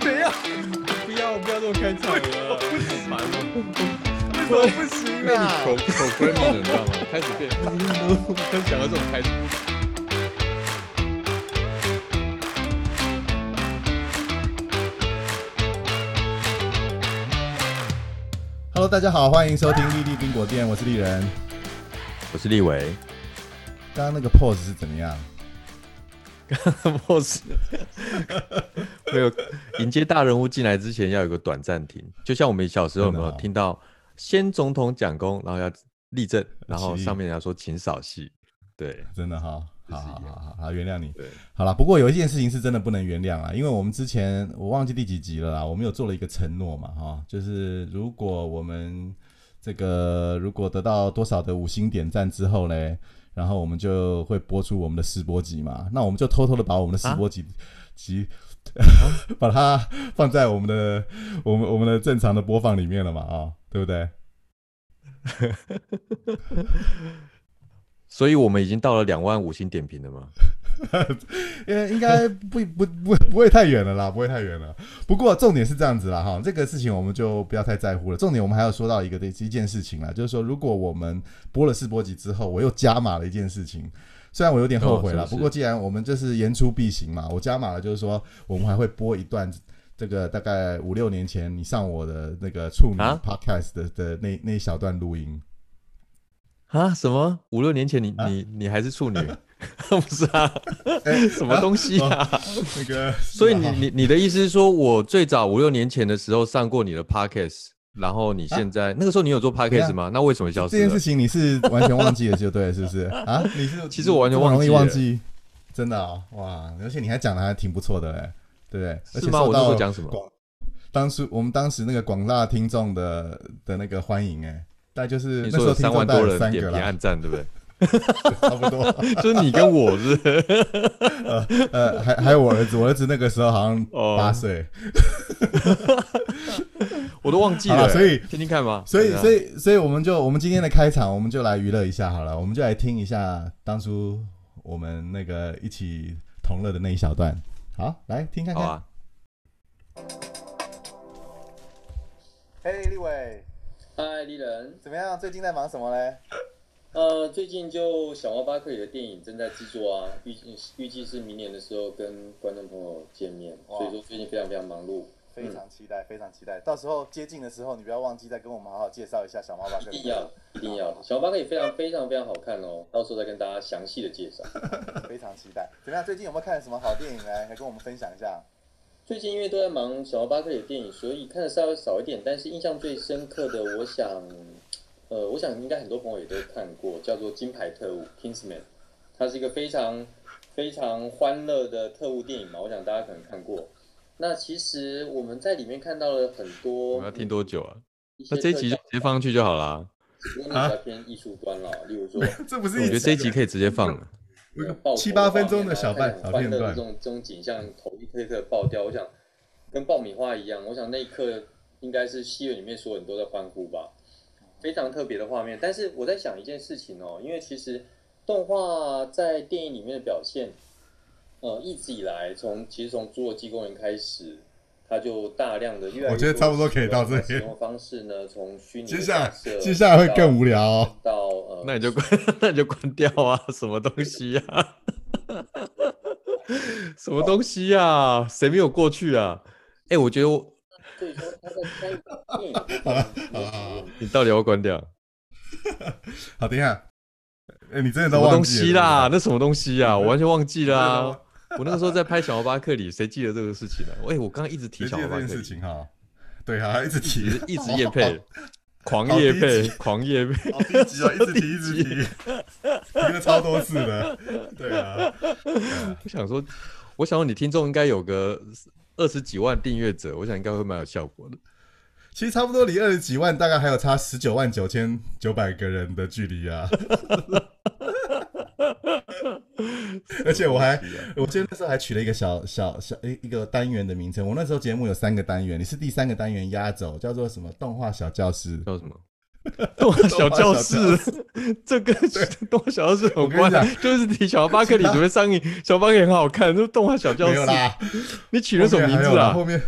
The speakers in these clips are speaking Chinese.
怎样？不要不要这么开场了，不行烦了。为什么不行那你啊？口口 f r e m i 你知道吗？开始变，很想到这种开场。Hello，大家好，欢迎收听丽丽冰果店，我是丽人。我是立伟刚刚那个 pose 是怎么样？，boss。没有迎接大人物进来之前要有个短暂停，就像我们小时候有没有听到先总统讲功，然后要立正，然后上面人家说请扫戏，对。真的哈，好好好好好，原谅你。对，好了，不过有一件事情是真的不能原谅啊，因为我们之前我忘记第几集了啦，我们有做了一个承诺嘛，哈，就是如果我们这个如果得到多少的五星点赞之后呢，然后我们就会播出我们的试播集嘛，那我们就偷偷的把我们的试播集集、把它放在我们的我们我们的正常的播放里面了嘛，啊，对不对？所以我们已经到了两万五星点评了吗？呃，应该不不不不会太远了啦，不会太远了。不过重点是这样子啦，哈，这个事情我们就不要太在乎了。重点我们还要说到一个一件事情啦，就是说，如果我们播了试播集之后，我又加码了一件事情，虽然我有点后悔了，哦是不是不过既然我们就是言出必行嘛，我加码了，就是说我们还会播一段。这个大概五六年前你上我的那个处女啊 podcast 的的那那一小段录音，啊？什么？五六年前你、啊你你还是处女？不是啊，哎什么东西啊？那个，所以你你你的意思是说，我最早五六年前的时候上过你的 podcast，然后你现在、那个时候你有做 podcast 吗？那为什么消失这件事？情你是完全忘记了，就对，是不是 啊？你是其实我完全忘记忘记，真的啊、哇！而且你还讲的还挺不错的嘞，对不对？而且是吗？我那时讲什么？广当时我们当时那个广大听众的的那个欢迎，哎，大概就是你那时候三万多人点三个啦，评按赞，对不对？差不多。就是你跟我是不是呃，还还有我儿子，我儿子那个时候好像哦八岁，我都忘记了、所以听听看吧。所以所以所以我们就我们今天的开场，我们就来娱乐一下好了，我们就来听一下当初我们那个一起同乐的那一小段。好，来听看看。嘿，立伟，嗨，丽人。怎么样？最近在忙什么嘞？呃，最近就小猫巴克里的电影正在制作啊，预计预计是明年的时候跟观众朋友见面，所以说最近非常非常忙碌。非常期待，非常期待。到时候接近的时候，你不要忘记再跟我们好好介绍一下小猫巴克利。一定要，一定要！小猫巴克里非常非常非常好看哦，到时候再跟大家详细的介绍。非常期待。怎么样？最近有没有看什么好电影来，来跟我们分享一下？最近因为都在忙小猫巴克里的电影，所以看的稍微少一点，但是印象最深刻的，我想，呃，我想应该很多朋友也都看过，叫做《金牌特务》（Kingsman），它是一个非常非常欢乐的特务电影嘛，我想大家可能看过。那其实我们在里面看到了很多，我们要听多久啊？那这一集就直接放上去就好啦。不过那比较偏艺术端啦，例如说这不是我觉得这一集可以直接放了。七八分钟的小半欢小片段乐的这。种这种景象，头一颗一颗爆掉，我想跟爆米花一样，我想那一刻应该是戏院里面所有人都在欢呼吧，非常特别的画面。但是我在想一件事情哦，因为其实动画在电影里面的表现，呃，一直以来从其实从《侏罗纪公园》开始。它就大量的越来越我觉得差不多可以到这里使用方式呢，从虚拟接下来接下来会更无聊哦。到呃，那你就关，那你就关掉啊！什么东西呀、什么东西呀、谁没有过去啊？哎、我觉得我好了好了好了你到底要关掉？好，等一下。哎，你真的什么东都忘记了西啦？那什么东西呀？我完全忘记了不对啊！我那个时候在拍小猫巴克里，谁记得这个事情呢、啊？喂，我刚刚一直提小猫巴克里，情哈？对啊，一直提一，直夜配，狂夜配，狂夜配。好低级哦，一直提，一直提，提了超多次的。对啊，我想说，我想说你听众应该有个二十几万订阅者，我想应该会蛮有效果的。其实差不多离二十几万，大概还有差十九万九千九百个人的距离啊。而且我还，我记得那时候还取了一个小小小一一个单元的名称。我那时候节目有三个单元，你是第三个单元压轴，叫做什么动画小教室。叫什么？动画小教室，这跟动画小教室有关，就是你小巴克里准备上映，小巴克里很好看，就动画小教室。你取了什么名字啊？后面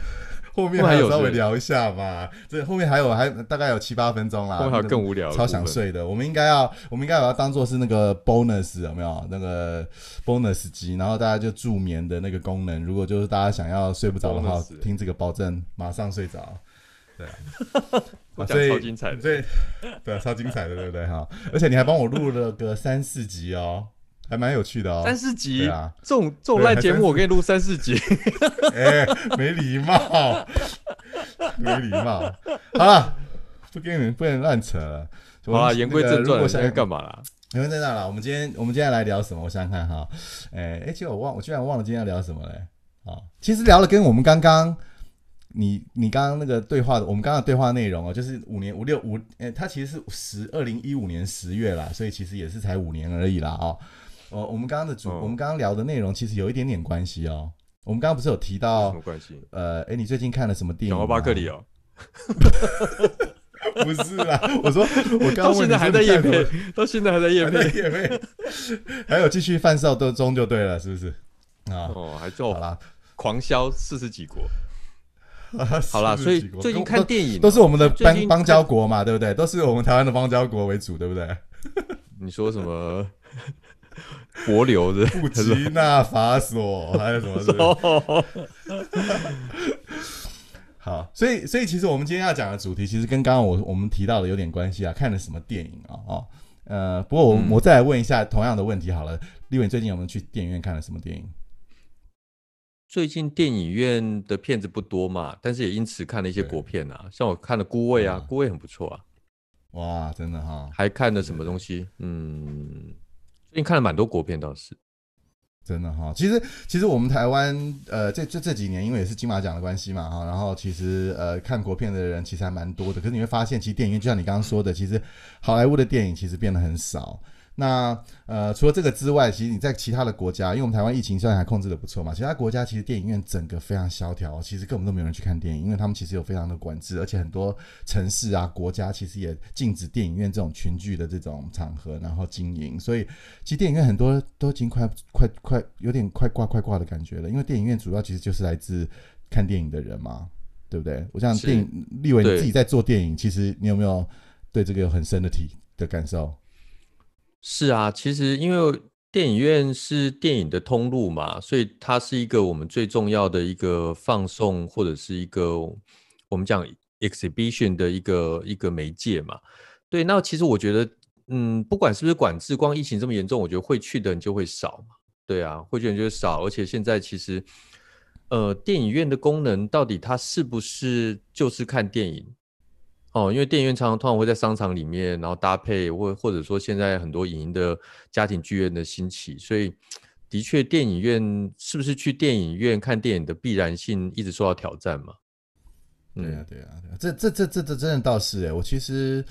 后面还有稍微聊一下嘛，这后面还有还大概有七八分钟啦，后面还有更无聊，超想睡的。我们应该要我们应该把它当做是那个 bonus 有没有？那个 bonus 机，然后大家就助眠的那个功能。如果就是大家想要睡不着的话，听这个保证马上睡着。对，所以超精彩的，对，对，超精彩的，对不对哈？而且你还帮我录了个三四集哦，还蛮有趣的哦。三四集啊，这种这种烂节目我给你录三四集，哎，没礼貌，没礼貌。好了，不跟你们不能乱扯了。好了，言归正传，现在干嘛啦？言归正传了。我们今天我们今天来聊什么？我想想看哈。哎哎，其实我忘，我居然忘了今天要聊什么嘞。啊，其实聊了跟我们刚刚。你你刚刚那个对话的，我们刚刚对话内容哦，就是五年五六五，诶，它其实是十二零一五年十月啦，所以其实也是才五年而已啦，哦，哦，我们刚刚的主，我们刚刚聊的内容其实有一点点关系哦，我们刚刚不是有提到什么关系？呃，哎，你最近看了什么电影？小巴克里哦，不是啦，我说我刚到现在还在夜配，到现在还在夜配，夜配，还有继续贩售都中就对了，是不是？啊，哦，还做好啦，狂销四十几国。好啦，所以最近看电影都是我们的邦邦交国嘛，对不对？都是我们台湾的邦交国为主，对不对？你说什么？国流的布吉纳法索还有什么？好，所以所以其实我们今天要讲的主题，其实跟刚刚我我们提到的有点关系啊。看了什么电影啊？哦，呃，不过我我再来问一下同样的问题好了。立伟最近有没有去电影院看了什么电影？最近电影院的片子不多嘛，但是也因此看了一些国片啊，像我看了《孤味》啊，《孤味》很不错啊。哇，真的哈！还看了什么东西？嗯，最近看了蛮多国片倒是。真的哈，其实其实我们台湾呃这这这几年因为也是金马奖的关系嘛哈，然后其实呃看国片的人其实还蛮多的，可是你会发现其实电影院就像你刚刚说的，其实好莱坞的电影其实变得很少。那呃，除了这个之外，其实你在其他的国家，因为我们台湾疫情虽然还控制的不错嘛，其他国家其实电影院整个非常萧条，其实根本都没有人去看电影，因为他们其实有非常的管制，而且很多城市啊、国家其实也禁止电影院这种群聚的这种场合，然后经营，所以其实电影院很多都已经快快快有点快挂快挂的感觉了，因为电影院主要其实就是来自看电影的人嘛，对不对？我想电影立伟你自己在做电影，其实你有没有对这个有很深的体的感受？是啊，其实因为电影院是电影的通路嘛，所以它是一个我们最重要的一个放送或者是一个我们讲 exhibition 的一个一个媒介嘛。对，那其实我觉得，嗯，不管是不是管制，光疫情这么严重，我觉得会去的人就会少嘛。对啊，会去的人就会少，而且现在其实，呃，电影院的功能到底它是不是就是看电影？哦，因为电影院常常通常会在商场里面，然后搭配或或者说现在很多影音的家庭剧院的兴起，所以的确电影院是不是去电影院看电影的必然性一直受到挑战嘛？对呀，对呀，这这这这这真的倒是哎，我其实。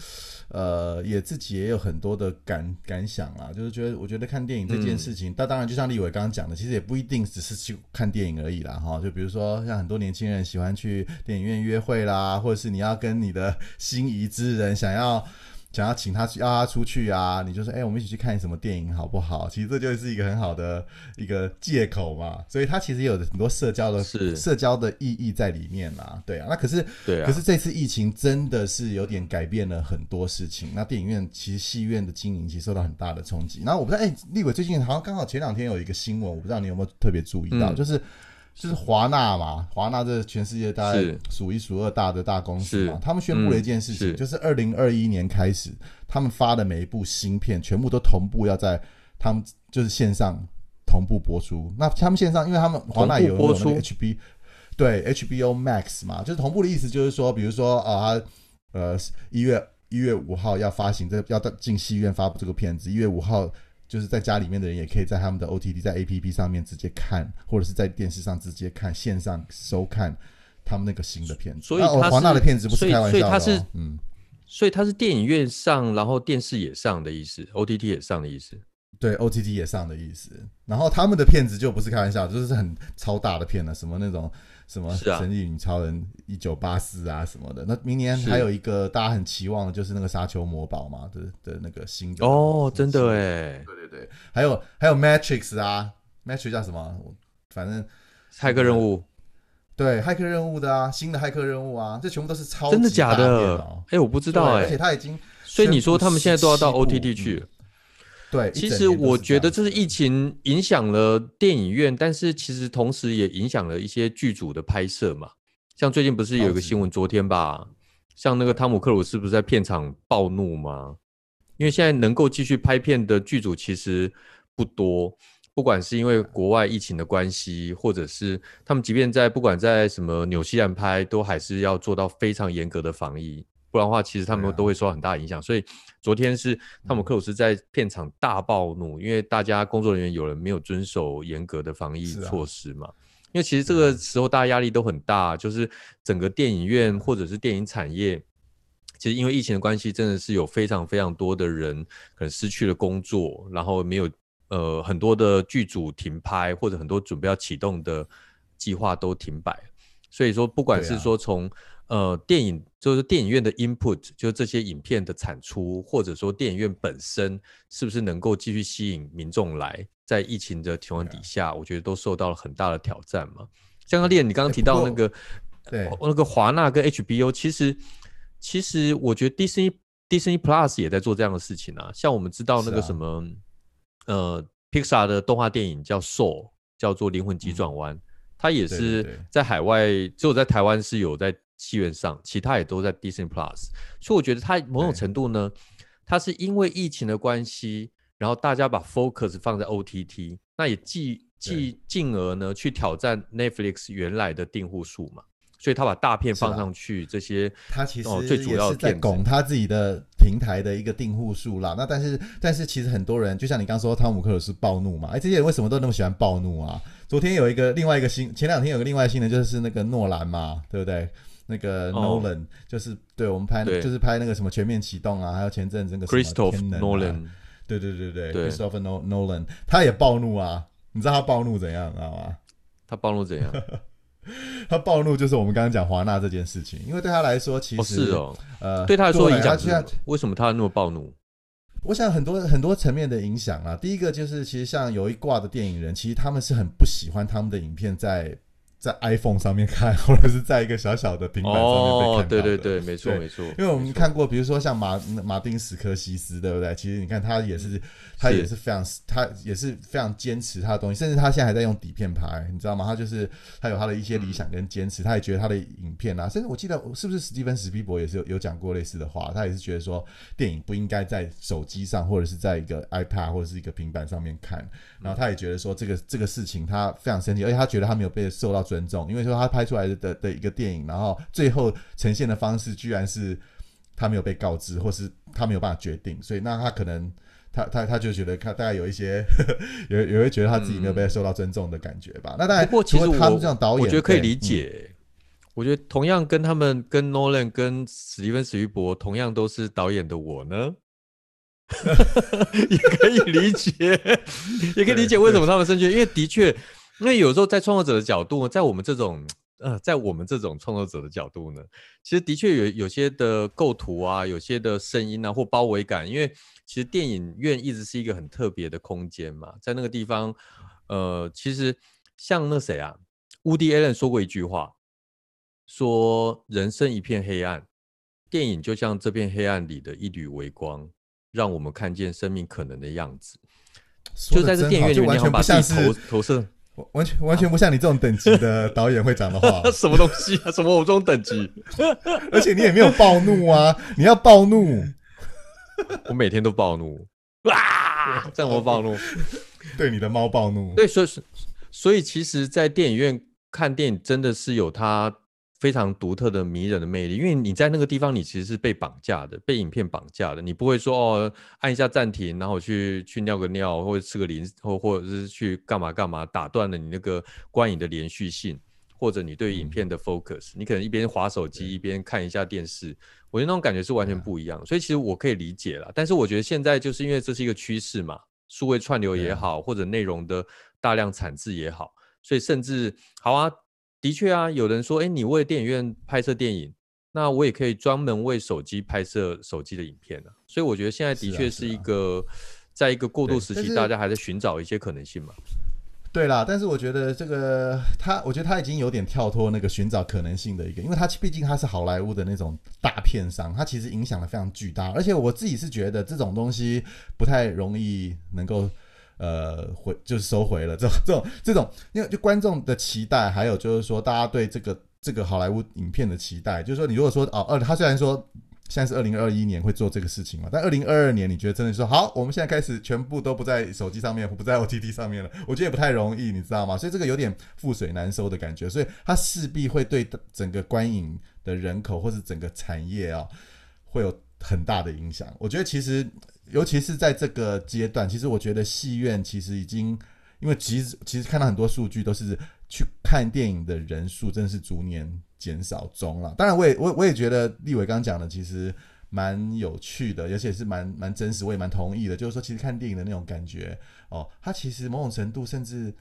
呃，也自己也有很多的感感想啊，就是觉得，我觉得看电影这件事情，那当然就像立伟刚刚讲的，其实也不一定只是去看电影而已啦，哈，就比如说像很多年轻人喜欢去电影院约会啦，或者是你要跟你的心仪之人想要。想要请他去，邀他出去啊？你就说，哎，我们一起去看什么电影好不好？其实这就是一个很好的一个借口嘛。所以他其实有很多社交的社交的意义在里面啦。对啊，那可是，对啊，可是这次疫情真的是有点改变了很多事情。那电影院其实戏院的经营其实受到很大的冲击。然后我不知道，哎，立伟最近好像刚好前两天有一个新闻，我不知道你有没有特别注意到，就是。就是华纳嘛，华纳这全世界大概数一数二大的大公司嘛，他们宣布了一件事情，就是二零二一年开始，他们发的每一部新片全部都同步要在他们就是线上同步播出。那他们线上，因为他们华纳有播出 HB 对 HBO Max 嘛，就是同步的意思就是说，比如说啊，呃一月一月五号要发行这要到进戏院发布这个片子，一月五号。就是在家里面的人也可以在他们的 OTT 在 APP 上面直接看，或者是在电视上直接看线上收看他们那个新的片子。所以华纳的片子不是开玩笑的，嗯，所以它是电影院上，然后电视也上的意思，OTT 也上的意思。对 OTT 也上的意思。然后他们的片子就不是开玩笑，就是很超大的片了，什么那种什么是啊神力女超人一九八四啊什么的。那明年还有一个大家很期望的就是那个沙丘魔堡嘛的的那个新的哦，真的哎。哎，对对对，还有还有 Matrix 啊，Matrix 叫什么？反正骇客任务对骇客任务的啊，新的骇客任务啊，这全部都是超真的假的哦？哎，我不知道对而且哎，他已经所以你说他们现在都要到 OTT 去了。对，其实我觉得这是疫情影响了电影院，但是其实同时也影响了一些剧组的拍摄嘛。像最近不是有一个新闻，昨天吧，像那个汤姆克鲁斯不是在片场暴怒吗？因为现在能够继续拍片的剧组其实不多，不管是因为国外疫情的关系，或者是他们即便在不管在什么纽西兰拍，都还是要做到非常严格的防疫，不然的话，其实他们都会受到很大影响。所以昨天是汤姆克鲁斯在片场大暴怒，因为大家工作人员有人没有遵守严格的防疫措施嘛。因为其实这个时候大家压力都很大，就是整个电影院或者是电影产业，其实因为疫情的关系，真的是有非常非常多的人可能失去了工作，然后没有呃很多的剧组停拍，或者很多准备要启动的计划都停摆。所以说，不管是说从、呃电影，就是电影院的 input，就是这些影片的产出，或者说电影院本身是不是能够继续吸引民众来，在疫情的情况底下，我觉得都受到了很大的挑战嘛。像刚练，你刚刚提到那个，对。呃那个华纳跟 HBO，其实其实我觉得 Disney Disney Plus 也在做这样的事情啊。像我们知道那个什么，呃，Pixar 的动画电影叫 Soul，叫做《灵魂急转弯》，它也是在海外，只有在台湾是有在戏院上，其他也都在 Disney Plus。所以我觉得它某种程度呢，它是因为疫情的关系，然后大家把 focus 放在 OTT，那也继继进而呢去挑战 Netflix 原来的订户数嘛。所以他把大片放上去，这些他其实哦最主也是在拱他自己的平台的一个订户数啦。那但是但是其实很多人，就像你刚说，汤姆克鲁斯暴怒嘛，哎，这些人为什么都那么喜欢暴怒啊？昨天有一个另外一个新，前两天有个另外新闻，就是那个诺兰嘛，对不对？那个哦 Nolan、就是对我们拍对就是拍那个什么全面启动啊，还有前阵子那个什么 Christopher 天能啊 Nolan 对对对对对 Christopher No- Nolan 他也暴怒啊，你知道他暴怒怎样，你知道吗？他暴怒怎样？他暴怒就是我们刚刚讲华纳这件事情，因为对他来说，其哦，实、是哦，呃，对他来说影响是现在？为什么他那么暴怒？我想很多很多层面的影响啊。第一个就是，其实像有一挂的电影人，其实他们是很不喜欢他们的影片在在 iPhone 上面看，或者是在一个小小的平板上面被看到哦的。，对对对，没错没错。因为我们看过，比如说像马马丁史科西斯，对不对？其实你看他也是，他也是非常，他也是非常坚持他的东西，甚至他现在还在用底片拍，你知道吗？他就是他有他的一些理想跟坚持，他也觉得他的影片啊，甚至我记得是不是史蒂芬史皮博也是有有讲过类似的话，他也是觉得说电影不应该在手机上或者是在一个 iPad 或者是一个平板上面看，然后他也觉得说这个这个事情他非常生气，而且他觉得他没有被受到尊重，因为说他拍出来的的的一个电影，然后最后呈现的方式居然是他没有被告知，或是他没有办法决定，所以那他可能他他他就觉得他大概有一些 有也会觉得他自己没有被受到尊重的感觉吧。那当然，不过其实我除了他们这种导演，我觉得可以理。解。我觉得同样跟他们跟 Nolan 跟史蒂芬史玉伯同样都是导演的我呢，也可以理解，也可以理解为什么他们生气，因为的确，因为有时候在创作者的角度，在我们这种呃，在我们这种创作者的角度呢，其实的确有有些的构图啊，有些的声音啊或包围感，因为其实电影院一直是一个很特别的空间嘛，在那个地方，呃，其实像那谁啊，乌迪·艾伦说过一句话，说人生一片黑暗，电影就像这片黑暗里的一缕微光，让我们看见生命可能的样子。就在这电影院里面，你好像把自己投投射。完全完全不像你这种等级的导演会讲的话 什么东西啊？什么我这种等级？而且你也没有暴怒啊，你要暴怒，我每天都暴怒，哇！这样我暴怒。对你的猫暴怒。对，所以所以其实，在电影院看电影真的是有它非常独特的迷人的魅力，因为你在那个地方，你其实是被绑架的，被影片绑架的，你不会说哦，按一下暂停，然后去去尿个尿，或者吃个零，或或者是去干嘛干嘛，打断了你那个观影的连续性，或者你对影片的 focus，、你可能一边划手机一边看一下电视，我觉得那种感觉是完全不一样，所以其实我可以理解了，但是我觉得现在就是因为这是一个趋势嘛。数位串流也好，或者内容的大量产制也好，所以甚至好啊，的确啊，有人说，哎，你为电影院拍摄电影，那我也可以专门为手机拍摄手机的影片啊。所以我觉得现在的确是一啊个，在一个过渡时期，大家还在寻找一些可能性嘛。对啦，但是我觉得这个他，我觉得他已经有点跳脱那个寻找可能性的一个，因为他毕竟他是好莱坞的那种大片商，他其实影响的非常巨大，而且我自己是觉得这种东西不太容易能够呃回就是收回了，这种这种这种，因为就观众的期待，还有就是说大家对这个这个好莱坞影片的期待，就是说你如果说哦二，他虽然说。现在是二零二一年会做这个事情嘛？但二零二二年，你觉得真的说好？我们现在开始全部都不在手机上面，不在 OTT 上面了，我觉得也不太容易，你知道吗？所以这个有点覆水难收的感觉，所以它势必会对整个观影的人口或是整个产业啊、会有很大的影响。我觉得其实，尤其是在这个阶段，其实我觉得戏院其实已经，因为其实其实看到很多数据都是去看电影的人数真的是逐年减少中了。当然，我也我我也觉得立伟刚刚讲的其实蛮有趣的，而且是蛮蛮真实，我也蛮同意的。就是说，其实看电影的那种感觉哦，它其实某种程度甚至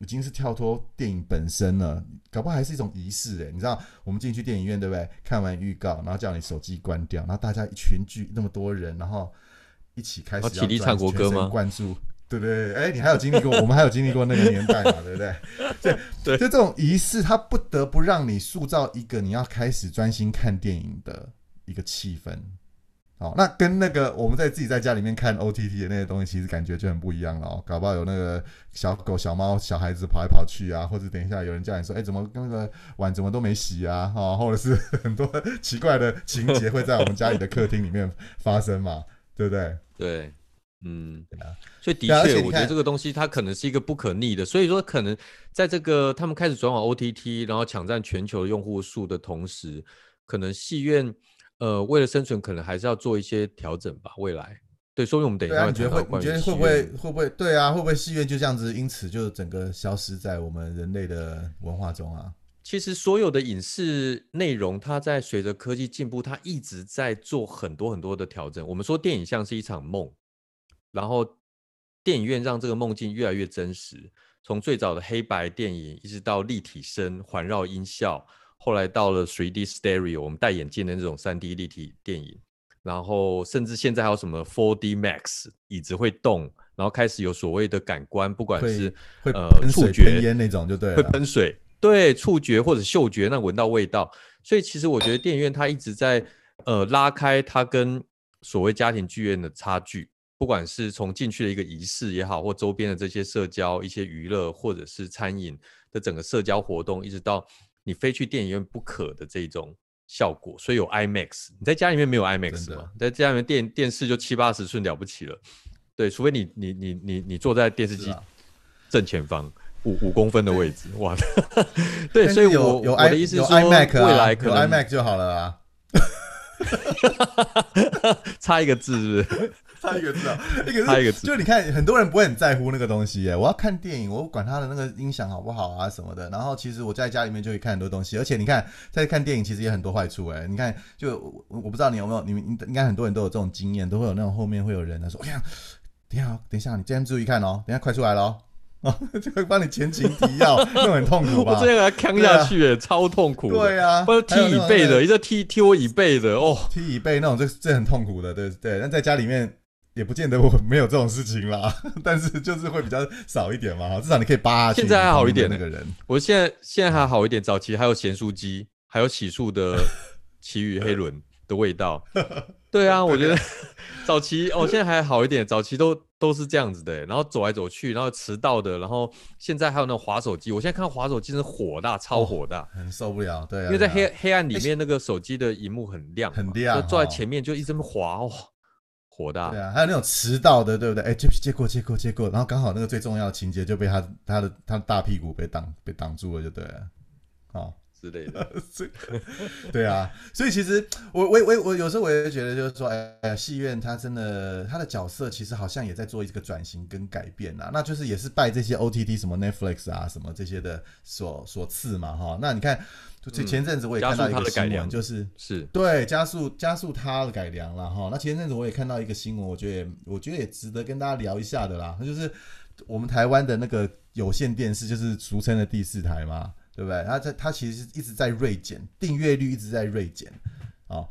已经是跳脱电影本身了，搞不好还是一种仪式诶。你知道，我们进去电影院对不对？看完预告，然后叫你手机关掉，然后大家一群聚那么多人，然后一起开始然后起立唱国歌吗全神贯注。对不对？哎，你还有经历过，我们还有经历过那个年代嘛，对不对？对对就这种仪式，它不得不让你塑造一个你要开始专心看电影的一个气氛。好，那跟那个我们在自己在家里面看 OTT 的那些东西，其实感觉就很不一样了哦。搞不好有那个小狗、小猫、小孩子跑来跑去啊，或者等一下有人叫你说，哎，怎么那个碗怎么都没洗啊？哈、或者是很多奇怪的情节会在我们家里的客厅里面发生嘛，对不对？对，嗯对啊，所以的确，我觉得这个东西它可能是一个不可逆的，所以说可能在这个他们开始转往 OTT，然后抢占全球用户数的同时，可能戏院呃为了生存，可能还是要做一些调整吧。未来，对，说明我们等一下啊，你觉得会？你觉得会不会会不会？对啊，会不会戏院就这样子，因此就整个消失在我们人类的文化中啊？其实所有的影视内容，它在随着科技进步，它一直在做很多很多的调整。我们说电影像是一场梦，然后电影院让这个梦境越来越真实。从最早的黑白电影，一直到立体声、环绕音效，后来到了 3D Stereo，我们戴眼镜的那种 3D 立体电影，然后甚至现在还有什么 4D Max，椅子会动，然后开始有所谓的感官，不管是会呃触觉那种就对会。喷水，对，触觉或者嗅觉，那闻到味道。所以其实我觉得电影院它一直在呃拉开它跟所谓家庭剧院的差距，不管是从进去的一个仪式也好，或周边的这些社交、一些娱乐，或者是餐饮的整个社交活动，一直到你非去电影院不可的这种效果。所以有 IMAX，你在家里面没有 IMAX 真的嘛？在家里面电电视就七八十寸了不起了，对，除非你你你你你坐在电视机正前方。五五公分的位置，哇！对，所以是有有我我 I 有的意思是说，iMac 啊，未来可有能 iMac 就好了啊。差一个字，是不是？差一个字啊，一个差一个字就你看，很多人不会很在乎那个东西耶。我要看电影，我管他的那个音响好不好啊什么的。然后其实我在家里面就会看很多东西，而且你看，在看电影其实也很多坏处哎。你看，就我我不知道你有没有，你们应该很多人都有这种经验，都会有那种后面会有人他说，哎呀，等一下哦，等一下，你今天注意看哦，等一下快出来了哦。哦，就会帮你前情提要，那种很痛苦吧？我这个扛下去，哎，超痛苦。对啊，不是踢椅背的，一直踢踢我椅背的，哦，踢椅背那种，这这很痛苦的，对对。但在家里面也不见得我没有这种事情啦，但是就是会比较少一点嘛，至少你可以扒下去。现在还好一点那个人，我现在现在还好一点，早期还有咸酥鸡，还有洗漱的 奇遇黑轮的味道。对啊，我觉得早期哦，现在还好一点，早期都都是这样子的，欸然后走来走去，然后迟到的，然后现在还有那种滑手机，我现在看到滑手机真是火大，超火大，很受不了，对啊，因为在黑黑暗里面，那个手机的荧幕很亮，很亮就坐在哦前面就一直滑哦，火大对。啊，还有那种迟到的，对不对？哎，接接过接过接过，然后刚好那个最重要的情节就被他他的他的大屁股被挡被挡住了，就对了。哦，之类的。对啊，所以其实我我我我有时候我也觉得，就是说，哎呀，戏院它真的它的角色其实好像也在做一个转型跟改变啊，那就是也是拜这些 OTT 什么 Netflix 啊什么这些的所所赐嘛哈。那你看，就前阵子我也看到一个新闻，就是是对加速加速它的改良了哈。那前阵子我也看到一个新闻，我觉得我觉得也值得跟大家聊一下的啦，那就是我们台湾的那个有线电视，就是俗称的第四台嘛。对不对？它在它其实一直在锐减，订阅率一直在锐减啊。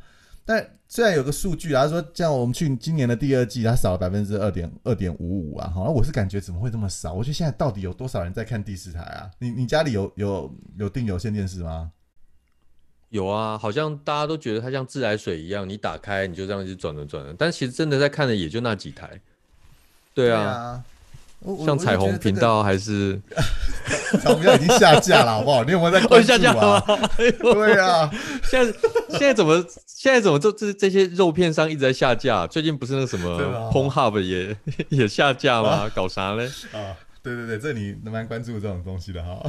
但虽然有个数据啊，说像我们去今年的第二季，它少了百分之二点二点五五啊。好，我是感觉怎么会这么少？我觉得现在到底有多少人在看第四台啊？你你家里有有有订有线电视吗？有啊，好像大家都觉得它像自来水一样，你打开你就这样子转转转。但其实真的在看的也就那几台。对啊。像彩虹频道还是彩虹频道已经下架了，好不好？你有没有在关注啊？对啊，现在现在怎么现在怎么这这这些肉片商一直在下架？最近不是那什么 PornHub 也 也下架吗？搞啥嘞？啊！对对对，这你蛮关注这种东西的哈。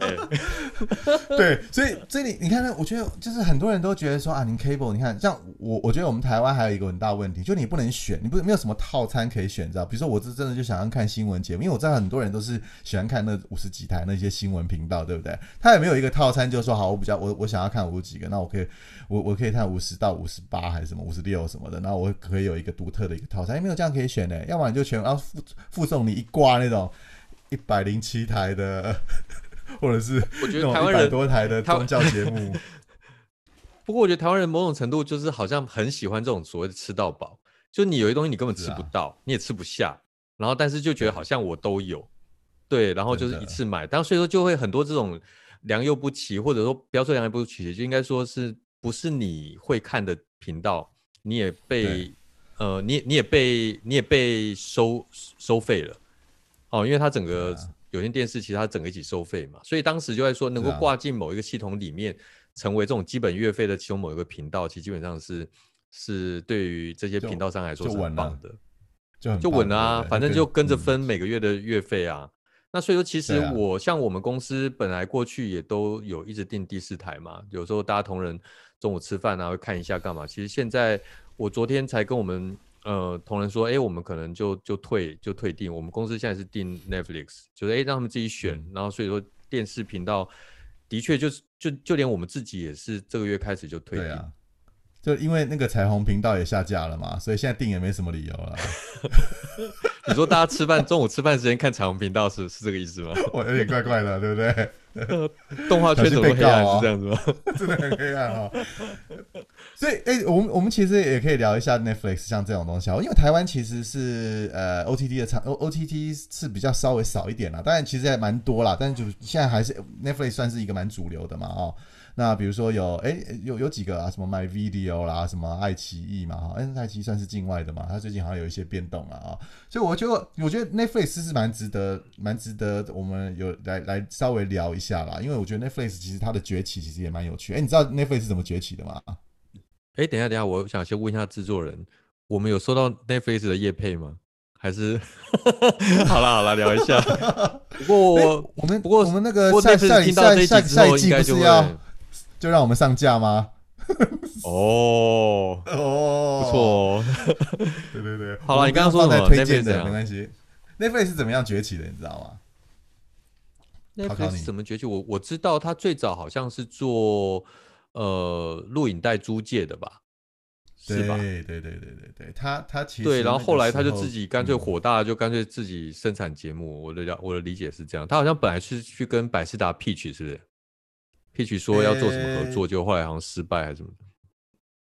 对，所以这里你看呢，我觉得就是很多人都觉得说啊，您 cable，你看像我，我觉得我们台湾还有一个很大问题，就你不能选，你不是没有什么套餐可以选，知道？比如说我是真的就想要看新闻节目，因为我知道很多人都是喜欢看那五十几台那些新闻频道，对不对？他也没有一个套餐，就是说好，我比较我我想要看五十几个，那我可以我我可以看五十到五十八还是什么五十六什么的，那我可以有一个独特的一个套餐，没有这样可以选的，要不然就全要附附送你一挂那种。一百零七台的，或者是我觉得台湾人多台的宗教节目。不过我觉得台湾人某种程度就是好像很喜欢这种所谓的吃到饱，就你有些东西你根本吃不到，你也吃不下，然后但是就觉得好像我都有，对，然后就是一次买，但所以说就会很多这种良莠不齐，或者说不要说良莠不齐，就应该说是不是你会看的频道，你也被呃，你你也被你也被收收费了。哦，因为它整个有线电视其实它整个一起收费嘛，所以当时就在说能够挂进某一个系统里面，成为这种基本月费的其中某一个频道，其实基本上是是对于这些频道商来说是很棒的，就就稳啊，反正就跟着分每个月的月费啊。那所以说，其实我像我们公司本来过去也都有一直订第四台嘛，有时候大家同仁中午吃饭啊会看一下干嘛。其实现在我昨天才跟我们。呃，同仁说，哎，我们可能就就退就退订。我们公司现在是订 Netflix，就是哎让他们自己选。然后所以说电视频道的确就是就就连我们自己也是这个月开始就退订。就因为那个彩虹频道也下架了嘛，所以现在订也没什么理由了。你说大家吃饭中午吃饭时间看彩虹频道是是这个意思吗？我有点怪怪的，对不对？动画圈怎么黑暗是这样子吗？真的很黑暗啊！所以，哎，我们我们其实也可以聊一下 Netflix 像这种东西啊，因为台湾其实是呃 OTT 的场 O OTT 是比较稍微少一点啦，当然其实也蛮多啦，但是就现在还是 Netflix 算是一个蛮主流的嘛，哦。那比如说有哎有有几个啊，什么 My Video 啦，什么爱奇艺嘛哈，哎爱奇艺算是境外的嘛，它最近好像有一些变动了啊，所以我觉得我觉得 Netflix 是蛮值得蛮值得我们有来来稍微聊一下啦，因为我觉得 Netflix 其实它的崛起其实也蛮有趣，哎你知道 Netflix 是怎么崛起的吗？哎等一下等一下，我想先问一下制作人，我们有收到 Netflix 的业配吗？还是 好了好了聊一下，不过我们不过我们那个下下下下下一季不是要。就让我们上架吗？哦哦，不错。对对对，好了，你刚刚说在推荐的没关系。Netflix 是怎么样崛起的？你知道吗？Netflix 怎么崛起？我我知道，他最早好像是做呃录影带租借的吧？是吧？对对对对对对，他他其实对，然后后来他就自己干脆火大，就干脆自己生产节目。我的了我的理解是这样，他好像本来是去跟百事达 pitch，是不是？Peach 说要做什么合作，就后来好像失败还是什么的，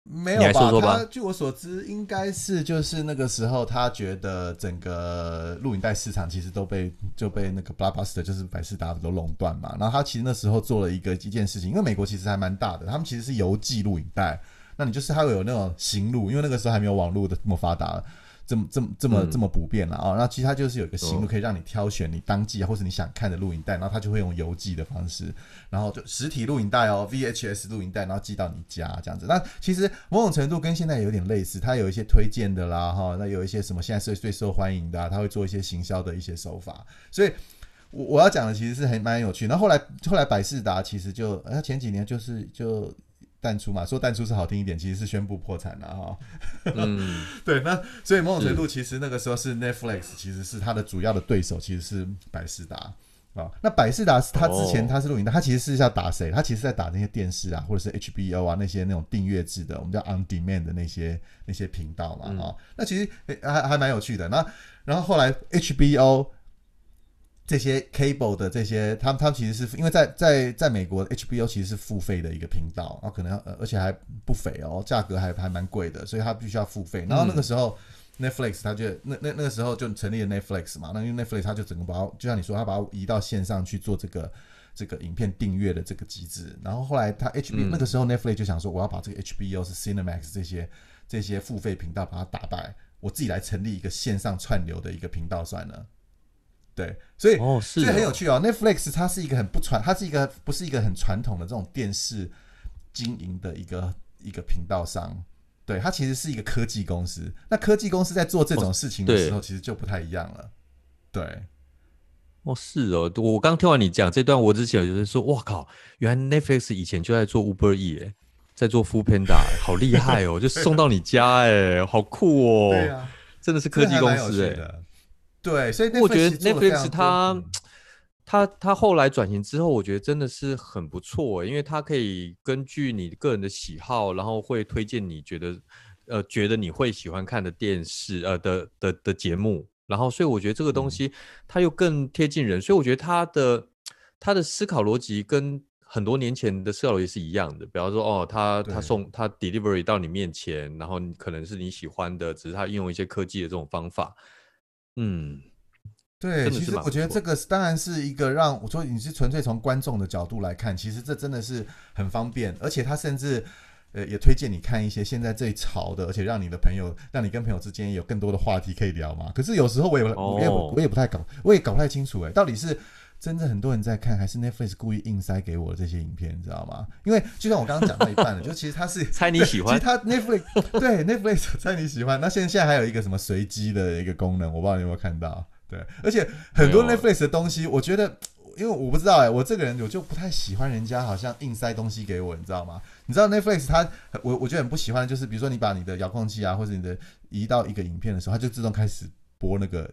没有吧？他据我所知，应该是就是那个时候，他觉得整个录影带市场其实都被就被那个 Blockbuster 就是百事达都垄断嘛。然后他其实那时候做了一个一件事情，因为美国其实还蛮大的，他们其实是邮寄录影带，那你就是他会有那种行路，因为那个时候还没有网络的这么发达。这么这么这么这么普遍了啊！那其实它就是有一个行路，可以让你挑选你当季或者你想看的录影带，然后它就会用邮寄的方式，然后就实体录影带哦，VHS 录影带，然后寄到你家这样子。那其实某种程度跟现在有点类似，它有一些推荐的啦哈，那有一些什么现在最最受欢迎的，它会做一些行销的一些手法。所以我我要讲的其实是很蛮有趣。然后后来后来百事达其实就，他前几年就是就淡出嘛，说淡出是好听一点，其实是宣布破产了哈。嗯，对，那所以某种程度其实那个时候是 Netflix，其实是它的主要的对手，其实是百事达。啊，那百事达是他之前哦他是录影的，他其实是要打谁？它其实在打那些电视啊，或者是 HBO 啊那些那种订阅制的，我们叫 on demand 的那些那些频道嘛，嗯啊、那其实诶还还蛮有趣的。那然后后来 HBO 这些 cable 的这些，他们他们其实是因为在在在美国 HBO 其实是付费的一个频道，然后可能要呃而且还不菲哦，价格还还蛮贵的，所以他必须要付费。然后那个时候。Netflix 它就那那那个时候就成立了 Netflix 嘛，那因为 Netflix 它就整个把它，就像你说，它把它移到线上去做这个这个影片订阅的这个机制。然后后来它 HBO、嗯那个时候 Netflix 就想说，我要把这个 HBO 是 Cinemax 这些这些付费频道把它打败，我自己来成立一个线上串流的一个频道算了。对，所以哦，是这很哦有趣哦。Netflix 它是一个很不传，它是一个不是一个很传统的这种电视经营的一个一个频道商。对，它其实是一个科技公司。那科技公司在做这种事情的时候，其实就不太一样了。对，哦，是哦，我刚听完你讲这段，我之前就是说，哇靠，原来 Netflix 以前就在做 Uber E，哎，在做 Food Panda，欸好厉害哦，就送到你家，哎，好酷哦，对啊，真的是科技公司，哎，的。对，所以我觉得 Netflix 它嗯。它它后来转型之后，我觉得真的是很不错，因为它可以根据你个人的喜好，然后会推荐你觉得呃觉得你会喜欢看的电视呃的的的节目，然后所以我觉得这个东嗯。西它又更贴近人，所以我觉得它的它的思考逻辑跟很多年前的思考逻辑是一样的。比方说哦，他他送他 delivery 到你面前，然后你可能是你喜欢的，只是他运用一些科技的这种方法，嗯。对，其实我觉得这个是当然是一个让我说你是纯粹从观众的角度来看，其实这真的是很方便，而且他甚至呃也推荐你看一些现在最潮的，而且让你的朋友，让你跟朋友之间有更多的话题可以聊嘛。可是有时候我也我我也不太搞，我也搞不太清楚哎，到底是。真的很多人在看，还是 Netflix 故意硬塞给我这些影片，你知道吗？因为就像我刚刚讲到一半了，就其实它是猜你喜欢其实它 Netflix 对 Netflix 猜你喜欢。那现在现在还有一个什么随机的一个功能，我不知道你有没有看到。对，而且很多 Netflix 的东西，我觉得，因为我不知道哎、我这个人我就不太喜欢人家好像硬塞东西给我，你知道吗？你知道 Netflix 它，我我觉得很不喜欢，就是比如说你把你的遥控器啊，或者你的移到一个影片的时候，它就自动开始播那个。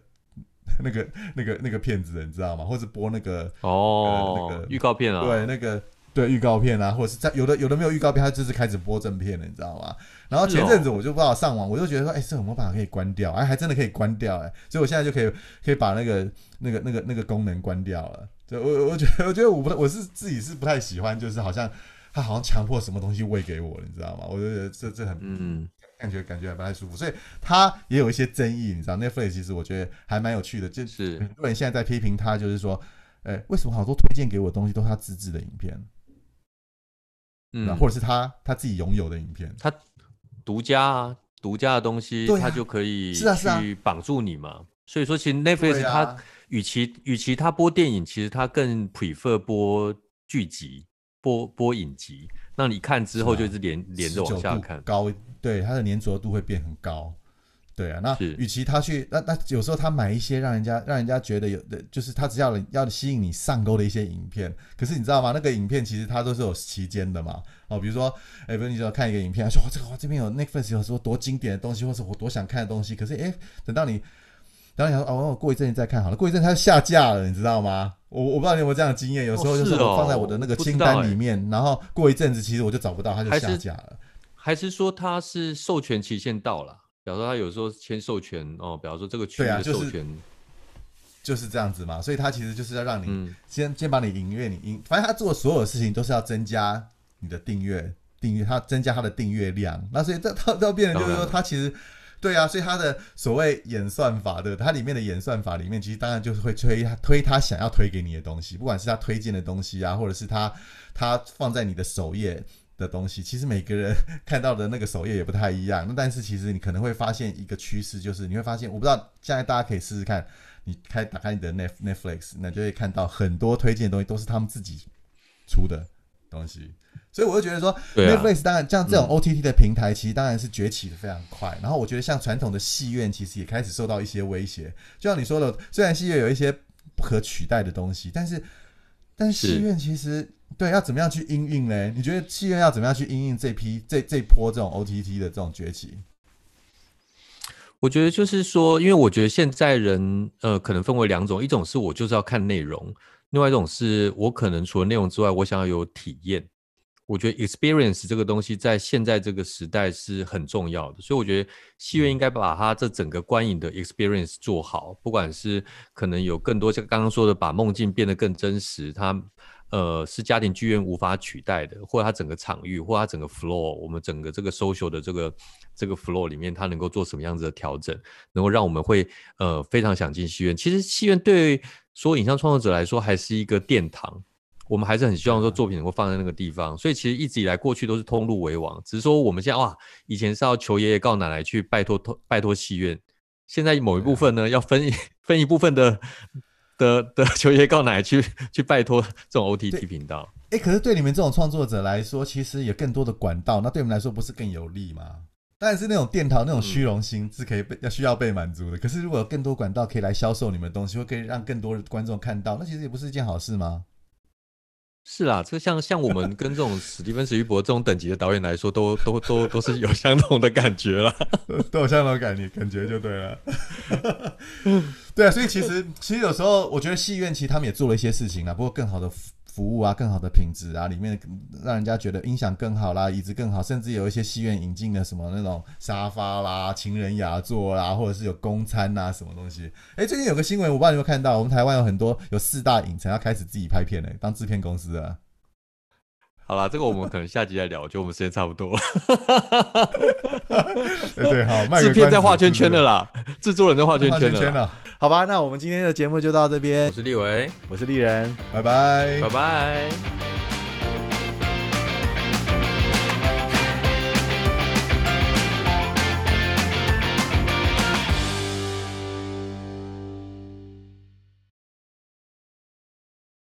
那个、那个、那个片子，你知道吗？或者播那个哦，那个预告片啊，对，那个对预告片啊，或者是在有的有的没有预告片，他就是开始播正片了，你知道吗？然后前阵子我就不知道上网，我就觉得说，哎、这有没有办法可以关掉？哎，还真的可以关掉，哎，所以我现在就可以可以把那个那个那个那个功能关掉了。就我我觉得我觉得我不我是自己是不太喜欢，就是好像他好像强迫什么东西喂给我，你知道吗？我就觉得这这很嗯，感觉感觉还不太舒服，所以他也有一些争议，你知道？Netflix 其实我觉得还蛮有趣的，就是很多人现在在批评他，就是说，哎、为什么好多推荐给我的东西都是他自制的影片？嗯，或者是他他自己拥有的影片。他独家啊，独家的东西，他就可以是啊是啊去绑住你嘛。所以说，其实 Netflix 对它啊与其与其他播电影，其实它更 prefer 播剧集、播播影集，让你看之后就一直连连着往19度下看。高对它的粘着度会变很高。对啊，那与其他去那那有时候他买一些让人家让人家觉得有的，就是他只要要吸引你上钩的一些影片，可是你知道吗？那个影片其实它都是有期间的嘛。哦，比如说，哎，比如你只要看一个影片，说哇这个哇这边有 Netflix 有说多经典的东西，或是我多想看的东西，可是哎，等到你等到你想说哦，我过一阵子再看好了，过一阵它就下架了，你知道吗？我我不知道你有没有这样的经验，有时候就是我放在我的那个清单里面，然后过一阵子其实我就找不到，它就下架了。还是说它是授权期限到了？比方说，他有时候签授权哦，比方说这个区域对啊就是的授权，就是这样子嘛，所以他其实就是要让你嗯，先、先把你音乐你音，反正他做所有事情都是要增加你的订阅订阅，他增加他的订阅量，那所以这到到变成就是说当然他其实。对啊，所以他的所谓演算法的，它里面的演算法里面，其实当然就是会推他推他想要推给你的东西，不管是他推荐的东西啊，或者是他他放在你的首页的东西，其实每个人看到的那个首页也不太一样。那但是其实你可能会发现一个趋势，就是你会发现，我不知道现在大家可以试试看，你开打开你的 Net Netflix，那就会看到很多推荐的东西都是他们自己出的东西。所以我就觉得说、Netflix 当然像这种嗯 OTT 的平台，其实当然是崛起的非常快。然后我觉得像传统的戏院，其实也开始受到一些威胁。就像你说的，虽然戏院有一些不可取代的东西。但是，但是戏院其实对要怎么样去应运呢？你觉得戏院要怎么样去应运这批这这波这种 OTT 的这种崛起？我觉得就是说，因为我觉得现在人呃，可能分为两种，一种是我就是要看内容，另外一种是我可能除了内容之外，我想要有体验。我觉得 experience 这个东西在现在这个时代是很重要的，所以我觉得戏院应该把它这整个观影的 experience 做好，不管是可能有更多像刚刚说的，把梦境变得更真实，它呃是家庭剧院无法取代的，或者它整个场域，或它整个 floor，我们整个这个 social 的这个这个 floor 里面，它能够做什么样子的调整，能够让我们会呃非常想进戏院。其实戏院对所有影像创作者来说，还是一个殿堂。我们还是很希望说作品能够放在那个地方，所以其实一直以来过去都是通路为王，只是说我们现在哇，以前是要求爷爷告奶奶去拜托托拜托戏院，现在某一部分呢要分一分一部分的的的求爷爷告奶奶去去拜托这种 OTT 频道。哎，可是对你们这种创作者来说，其实有更多的管道，那对我们来说不是更有利吗？当然是那种殿堂那种虚荣心是可以被要需要被满足的。可是如果有更多管道可以来销售你们的东西，或可以让更多的观众看到，那其实也不是一件好事吗？是啦，就像像我们跟这种史蒂芬史玉博这种等级的导演来说，都都都都是有相同的感觉了，都有相同感觉，感觉就对了。对啊，所以其实其实有时候我觉得戏院其实他们也做了一些事情啊，不过更好的。服务啊，更好的品质啊，里面让人家觉得音响更好啦，椅子更好，甚至有一些戏院引进的什么那种沙发啦、情人雅座啦，或者是有公餐呐，什么东西。哎，最近有个新闻，我不知道你有没有看到，我们台湾有很多有四大影城要开始自己拍片嘞，当制片公司啊。好了，这个我们可能下集再聊，我觉得我们时间差不多了。对，好，制片在画圈圈的啦，制作人在画圈圈了。好吧，那我们今天的节目就到这边。我是立维，我是丽人，拜拜，拜拜。